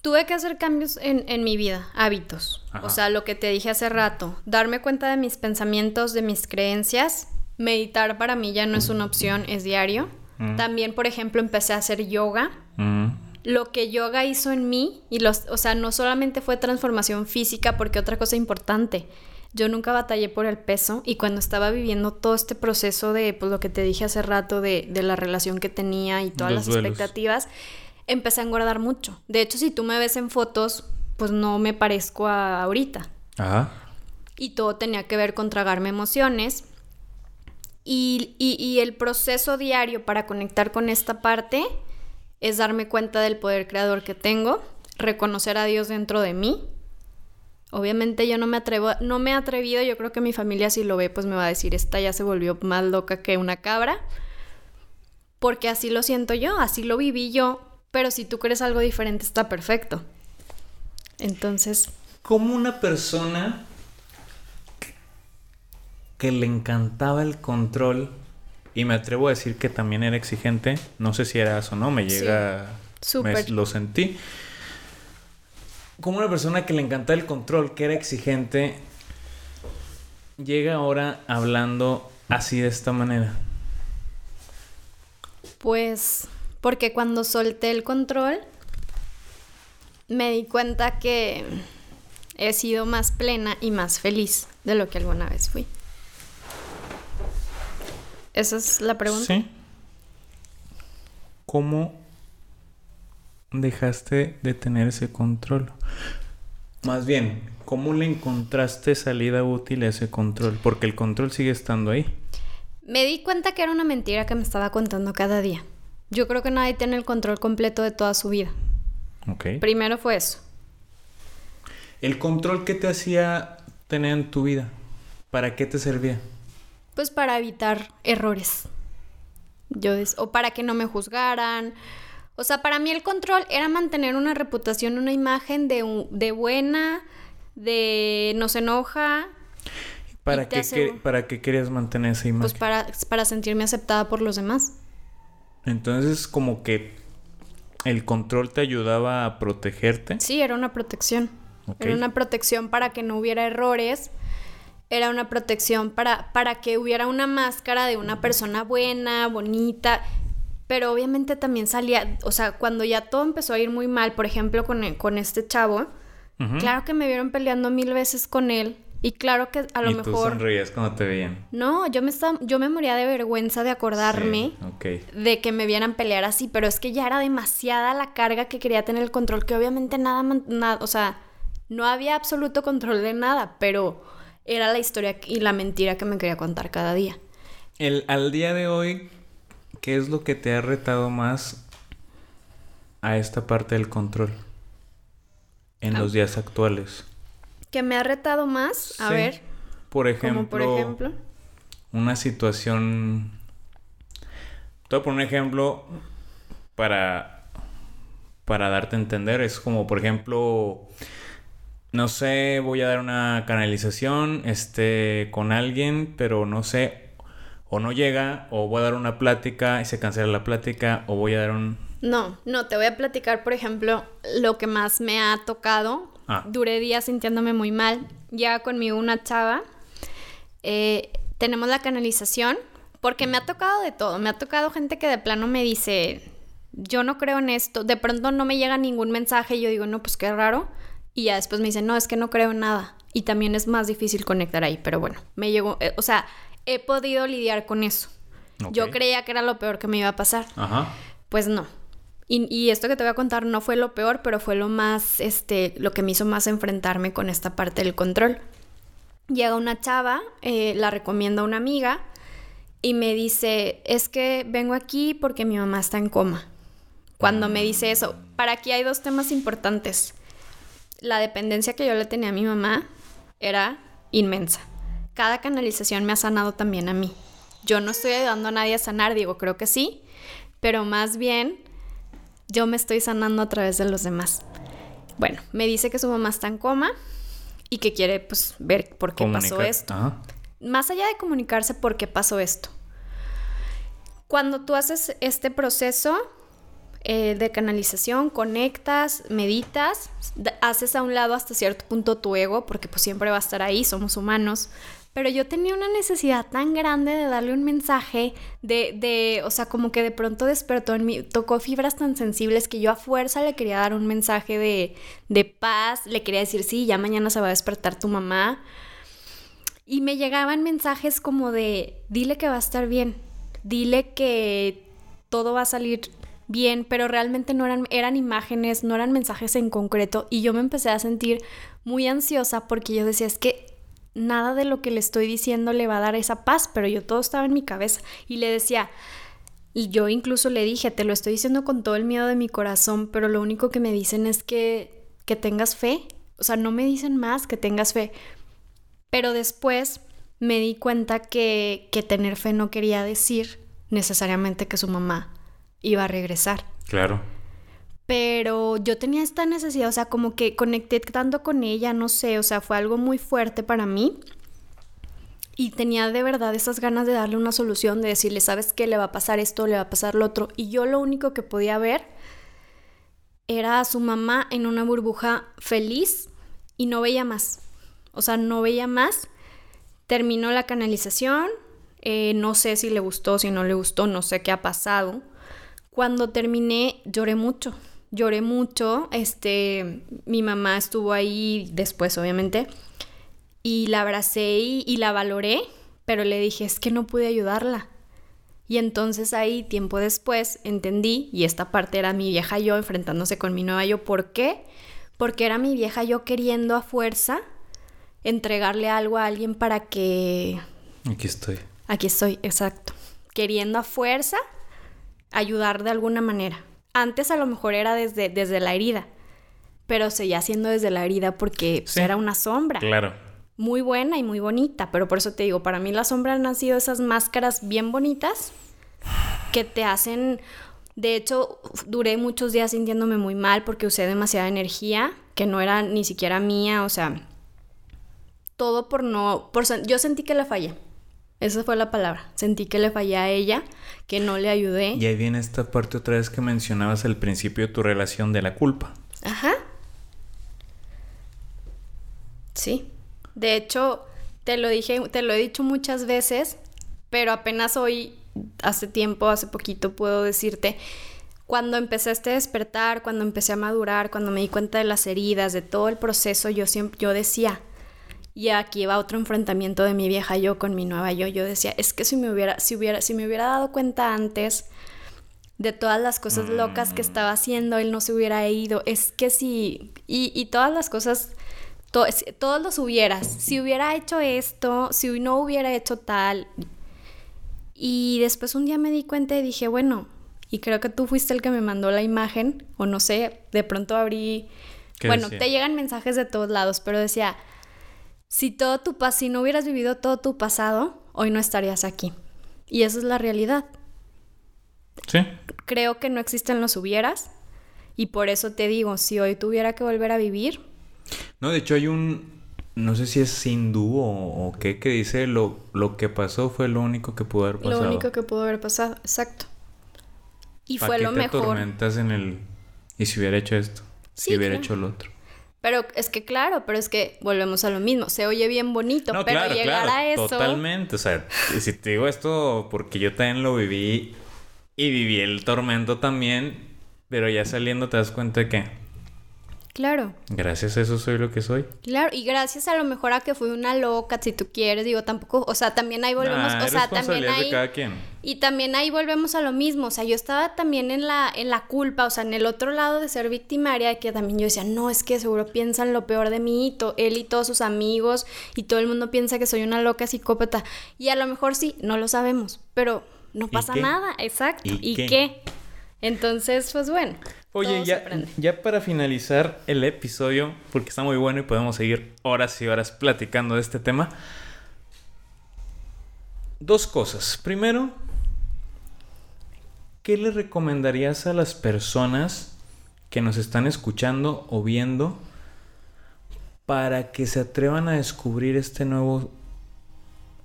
tuve que hacer cambios en, mi vida, hábitos. O sea, lo que te dije hace rato, darme cuenta de mis pensamientos, de mis creencias. Meditar para mí ya no es una opción, es diario. Mm. También, por ejemplo, empecé a hacer yoga. Mm. Lo que yoga hizo en mí, y los, o sea, no solamente fue transformación física, porque otra cosa importante, Yo nunca batallé por el peso y cuando estaba viviendo todo este proceso de, pues lo que te dije hace rato, de, de la relación que tenía y todas Los las duelos. expectativas, empecé a engordar mucho. De hecho, si tú me ves en fotos, pues no me parezco a ahorita. Ajá. Y todo tenía que ver con tragarme emociones. Y, y- y el proceso diario para conectar con esta parte es darme cuenta del poder creador que tengo, reconocer a Dios dentro de mí. Obviamente yo no me atrevo, no me he atrevido, yo creo que mi familia si lo ve pues me va a decir, esta ya se volvió más loca que una cabra. Porque así lo siento yo, así lo viví yo, pero si tú crees algo diferente está perfecto. Entonces, Como una persona que le encantaba el control y me atrevo a decir que también era exigente, no sé si eras o no, me Sí. llega, Súper. me- lo sentí. Como una persona que le encantaba el control, que era exigente, llega ahora hablando así de esta manera. Pues porque cuando solté el control me di cuenta que he sido más plena y más feliz de lo que alguna vez fui. Esa es la pregunta. ¿Sí? ¿Cómo dejaste de tener ese control? Más bien, ¿cómo le encontraste salida útil a ese control? Porque el control sigue estando ahí. Me di cuenta que era una mentira que me estaba contando cada día. Yo creo que nadie tiene el control completo de toda su vida. Ok. Primero fue eso. ¿El control que te hacía tener en tu vida? ¿Para qué te servía? Pues para evitar errores. Yo o para que no me juzgaran. O sea, para mí el control era mantener una reputación, una imagen de, de buena, de no se enoja, ¿Para qué, ¿Para qué querías mantener esa imagen? pues para, para sentirme aceptada por los demás. Entonces, como que el control te ayudaba a protegerte. Sí, era una protección. Era una protección para que no hubiera errores. Era una protección para, para que hubiera una máscara de una persona buena, bonita. Pero obviamente también salía, o sea, cuando ya todo empezó a ir muy mal, por ejemplo, con, el- con este chavo, claro que me vieron peleando mil veces con él. Y claro que a lo y tú mejor... sonreías cuando te veían. No, yo me, estaba, yo me moría de vergüenza de acordarme Sí, de que me vieran pelear así, pero es que ya era demasiada la carga que quería tener el control, que obviamente nada, nada, o sea, no había absoluto control de nada, pero era la historia y la mentira que me quería contar cada día. El, al día de hoy, ¿qué es lo que te ha retado más a esta parte del control? En Ah. los días actuales. Que me ha retado más, a Sí. ver, Por ejemplo, por ejemplo, una situación. Te voy a poner un ejemplo para, para darte a entender. Es como, por ejemplo, no sé, voy a dar una canalización este, con alguien, pero no sé, o no llega, o voy a dar una plática y se cancela la plática, o voy a dar un... no, no, te voy a platicar, por ejemplo, lo que más me ha tocado. Ah. Duré días sintiéndome muy mal. Ya conmigo una chava. eh, tenemos la canalización. Porque me ha tocado de todo. Me ha tocado gente que de plano me dice, yo no creo en esto. De pronto no me llega ningún mensaje y yo digo, no, pues qué raro. Y ya después me dicen, no, es que no creo en nada. Y también es más difícil conectar ahí. Pero bueno, me llegó, eh, o sea, he podido lidiar con eso. Yo creía que era lo peor que me iba a pasar. Ajá. Pues no. Y, y esto que te voy a contar no fue lo peor, pero fue lo más, este, lo que me hizo más enfrentarme con esta parte del control. Llega una chava, eh, la recomienda una amiga y me dice, es que vengo aquí porque mi mamá está en coma. Cuando me dice eso, para aquí hay dos temas importantes. La dependencia que yo le tenía a mi mamá era inmensa. Cada canalización me ha sanado también a mí. Yo no estoy ayudando a nadie a sanar, digo, creo que sí, pero más bien yo me estoy sanando a través de los demás. Bueno, me dice que su mamá está en coma y que quiere pues ver por qué pasó esto. Ajá. Más allá de comunicarse por qué pasó esto. Cuando tú haces este proceso eh, de canalización, conectas, meditas, haces a un lado hasta cierto punto tu ego, porque pues siempre va a estar ahí, somos humanos. Pero yo tenía una necesidad tan grande de darle un mensaje, de, de, o sea, como que de pronto despertó en mí, tocó fibras tan sensibles que yo a fuerza le quería dar un mensaje de, de paz, le quería decir, sí, ya mañana se va a despertar tu mamá. Y me llegaban mensajes como de, dile que va a estar bien, dile que todo va a salir bien, pero realmente no eran, eran imágenes, no eran mensajes en concreto. Y yo me empecé a sentir muy ansiosa porque yo decía, es que nada de lo que le estoy diciendo le va a dar esa paz, pero yo todo estaba en mi cabeza. Y le decía, y yo incluso le dije, te lo estoy diciendo con todo el miedo de mi corazón, pero lo único que me dicen es que, que tengas fe. O sea, no me dicen más que tengas fe. Pero después me di cuenta que, que tener fe no quería decir necesariamente que su mamá iba a regresar. Claro. Pero yo tenía esta necesidad, o sea, como que conecté tanto con ella, no sé, o sea, fue algo muy fuerte para mí. Y tenía de verdad esas ganas de darle una solución, de decirle, ¿sabes qué? Le va a pasar esto, le va a pasar lo otro. Y yo lo único que podía ver era a su mamá en una burbuja feliz y no veía más. O sea, no veía más. Terminó la canalización. Eh, no sé si le gustó, si no le gustó, no sé qué ha pasado. Cuando terminé, lloré mucho. Lloré mucho. Este, mi mamá estuvo ahí después, obviamente. Y la abracé y, y la valoré, pero le dije, es que no pude ayudarla. Y entonces ahí, tiempo después, entendí, y esta parte era mi vieja yo enfrentándose con mi nueva yo. ¿Por qué? Porque era mi vieja yo queriendo a fuerza entregarle algo a alguien para que... Aquí estoy. Aquí estoy, exacto. Queriendo a fuerza ayudar de alguna manera. Antes a lo mejor era desde, desde la herida, pero seguía siendo desde la herida porque pues, Sí. era una sombra. Claro. Muy buena y muy bonita, pero por eso te digo, para mí las sombras han sido esas máscaras bien bonitas que te hacen... De hecho, duré muchos días sintiéndome muy mal porque usé demasiada energía que no era ni siquiera mía, o sea, todo por no... Por, yo sentí que le fallé. Esa fue la palabra. Sentí que le fallé a ella, que no le ayudé. Y ahí viene esta parte otra vez que mencionabas al principio de tu relación de la culpa. Ajá. Sí. De hecho, te lo dije, te lo he dicho muchas veces, pero apenas hoy, hace tiempo, hace poquito, puedo decirte, cuando empecé este despertar, cuando empecé a madurar, cuando me di cuenta de las heridas, de todo el proceso, yo siempre, yo decía, y aquí va otro enfrentamiento de mi vieja yo con mi nueva yo. Yo decía, es que si me hubiera, si hubiera, si me hubiera dado cuenta antes de todas las cosas locas que estaba haciendo, él no se hubiera ido. Es que si, y, y todas las cosas, to- todos los hubieras. Si hubiera hecho esto, si no hubiera hecho tal. Y después un día me di cuenta y dije, bueno, y creo que tú fuiste el que me mandó la imagen, o no sé, de pronto abrí. ¿Qué Bueno, decía? te llegan mensajes de todos lados, pero decía, si todo tu pas si no hubieras vivido todo tu pasado, hoy no estarías aquí. Y esa es la realidad. ¿Sí? Creo que no existen los hubieras. Y por eso te digo, si hoy tuviera que volver a vivir, No, de hecho hay un... No sé si es hindú o, o qué, que dice lo, lo que pasó fue lo único que pudo haber pasado. lo único que pudo haber pasado, exacto. Y ¿Pa' fue qué lo te mejor. atormentas en el... Y si hubiera hecho esto. Sí, si hubiera claro. hecho lo otro. Pero es que claro, pero es que volvemos a lo mismo. Se oye bien bonito, No, pero claro, llegar claro, a eso. Totalmente. O sea, si te digo esto porque yo también lo viví y viví el tormento también, pero ya saliendo te das cuenta de que Claro, gracias a eso soy lo que soy. claro. Y gracias a lo mejor a que fui una loca, si tú quieres, digo, tampoco, o sea, también ahí volvemos, Nah, o sea, también responsabilidad de ahí. cada quien. Y también ahí volvemos a lo mismo, o sea, yo estaba también en la, en la culpa, o sea, en el otro lado de ser victimaria, que también yo decía, no, es que seguro piensan lo peor de mí, y él y todos sus amigos, y todo el mundo piensa que soy una loca psicópata. Y a lo mejor sí, no lo sabemos, pero no ¿Y pasa nada, exacto. ¿Y ¿Y, qué? qué? Entonces, pues bueno. Oye, todo ya, ya para finalizar el episodio, porque está muy bueno y podemos seguir horas y horas platicando de este tema. Dos cosas. Primero, ¿qué le recomendarías a las personas que nos están escuchando o viendo para que se atrevan a descubrir este nuevo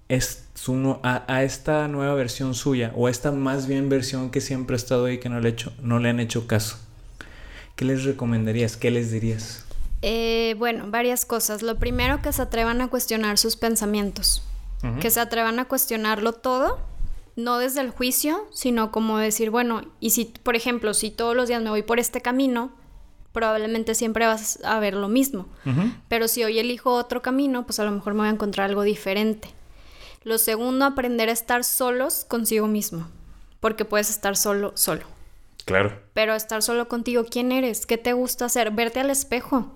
es su a, a esta nueva versión suya o a esta más bien versión que siempre ha estado ahí que no le, hecho, no le han hecho caso. ¿Qué les recomendarías? ¿Qué les dirías? Eh, bueno, varias cosas. Lo primero, que se atrevan a cuestionar sus pensamientos. Que se atrevan a cuestionarlo todo, no desde el juicio, sino como decir, bueno, y si, por ejemplo, si todos los días me voy por este camino, probablemente siempre vas a ver lo mismo. Pero si hoy elijo otro camino, pues a lo mejor me voy a encontrar algo diferente. Lo segundo, aprender a estar solos consigo mismo, porque puedes estar solo, solo. Claro. Pero estar solo contigo, ¿quién eres? ¿Qué te gusta hacer? Verte al espejo.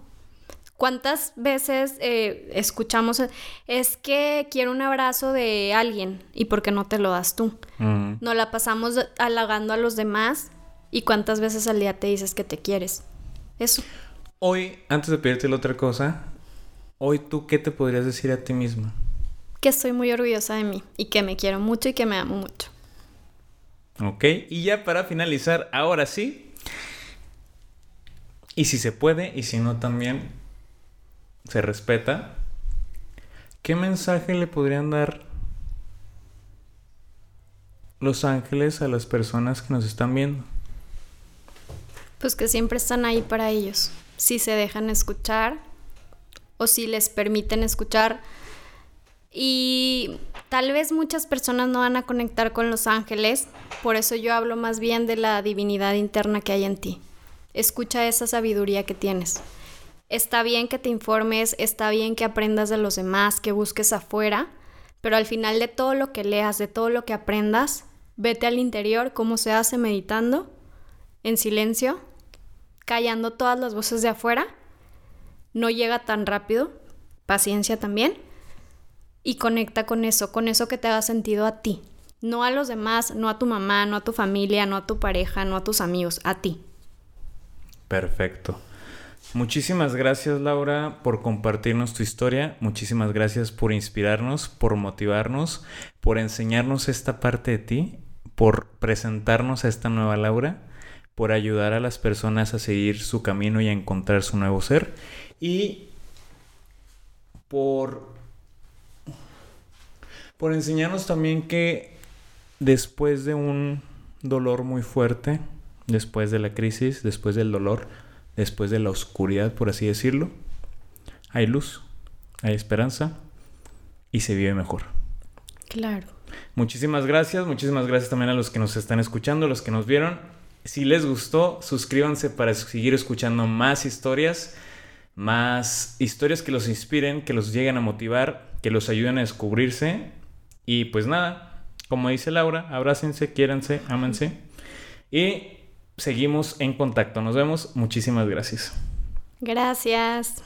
¿Cuántas veces eh, escuchamos, es que quiero un abrazo de alguien y por qué no te lo das tú? No la pasamos halagando a los demás y cuántas veces al día te dices que te quieres. Eso. Hoy, antes de pedirte la otra cosa, hoy tú qué te podrías decir a ti misma? Que estoy muy orgullosa de mí y que me quiero mucho y que me amo mucho. Ok, y ya para finalizar, ahora sí. Y si se puede, y si no también, se respeta. ¿Qué mensaje le podrían dar los ángeles a las personas que nos están viendo? Pues que siempre están ahí para ellos. Si se dejan escuchar o si les permiten escuchar. Y tal vez muchas personas no van a conectar con los ángeles, por eso yo hablo más bien de la divinidad interna que hay en ti. Escucha esa sabiduría que tienes. Está bien que te informes, está bien que aprendas de los demás, que busques afuera, pero al final de todo lo que leas, de todo lo que aprendas, vete al interior, como se hace meditando, en silencio, callando todas las voces de afuera, no llega tan rápido, paciencia también, y conecta con eso, con eso que te haga sentido a ti, no a los demás, no a tu mamá, no a tu familia, no a tu pareja, no a tus amigos, a ti. Perfecto. Muchísimas gracias Laura por compartirnos tu historia, muchísimas gracias por inspirarnos, por motivarnos, por enseñarnos esta parte de ti, por presentarnos a esta nueva Laura por ayudar a las personas a seguir su camino y a encontrar su nuevo ser. Y por, por enseñarnos también que después de un dolor muy fuerte, después de la crisis, después del dolor, después de la oscuridad, por así decirlo, hay luz, hay esperanza y se vive mejor. Claro. Muchísimas gracias, muchísimas gracias también a los que nos están escuchando, los que nos vieron. Si les gustó, suscríbanse para seguir escuchando más historias, más historias que los inspiren, que los lleguen a motivar, que los ayuden a descubrirse. Y pues nada, como dice Laura, abrácense, quiéranse, ámense. Y seguimos en contacto. Nos vemos. Muchísimas gracias. Gracias.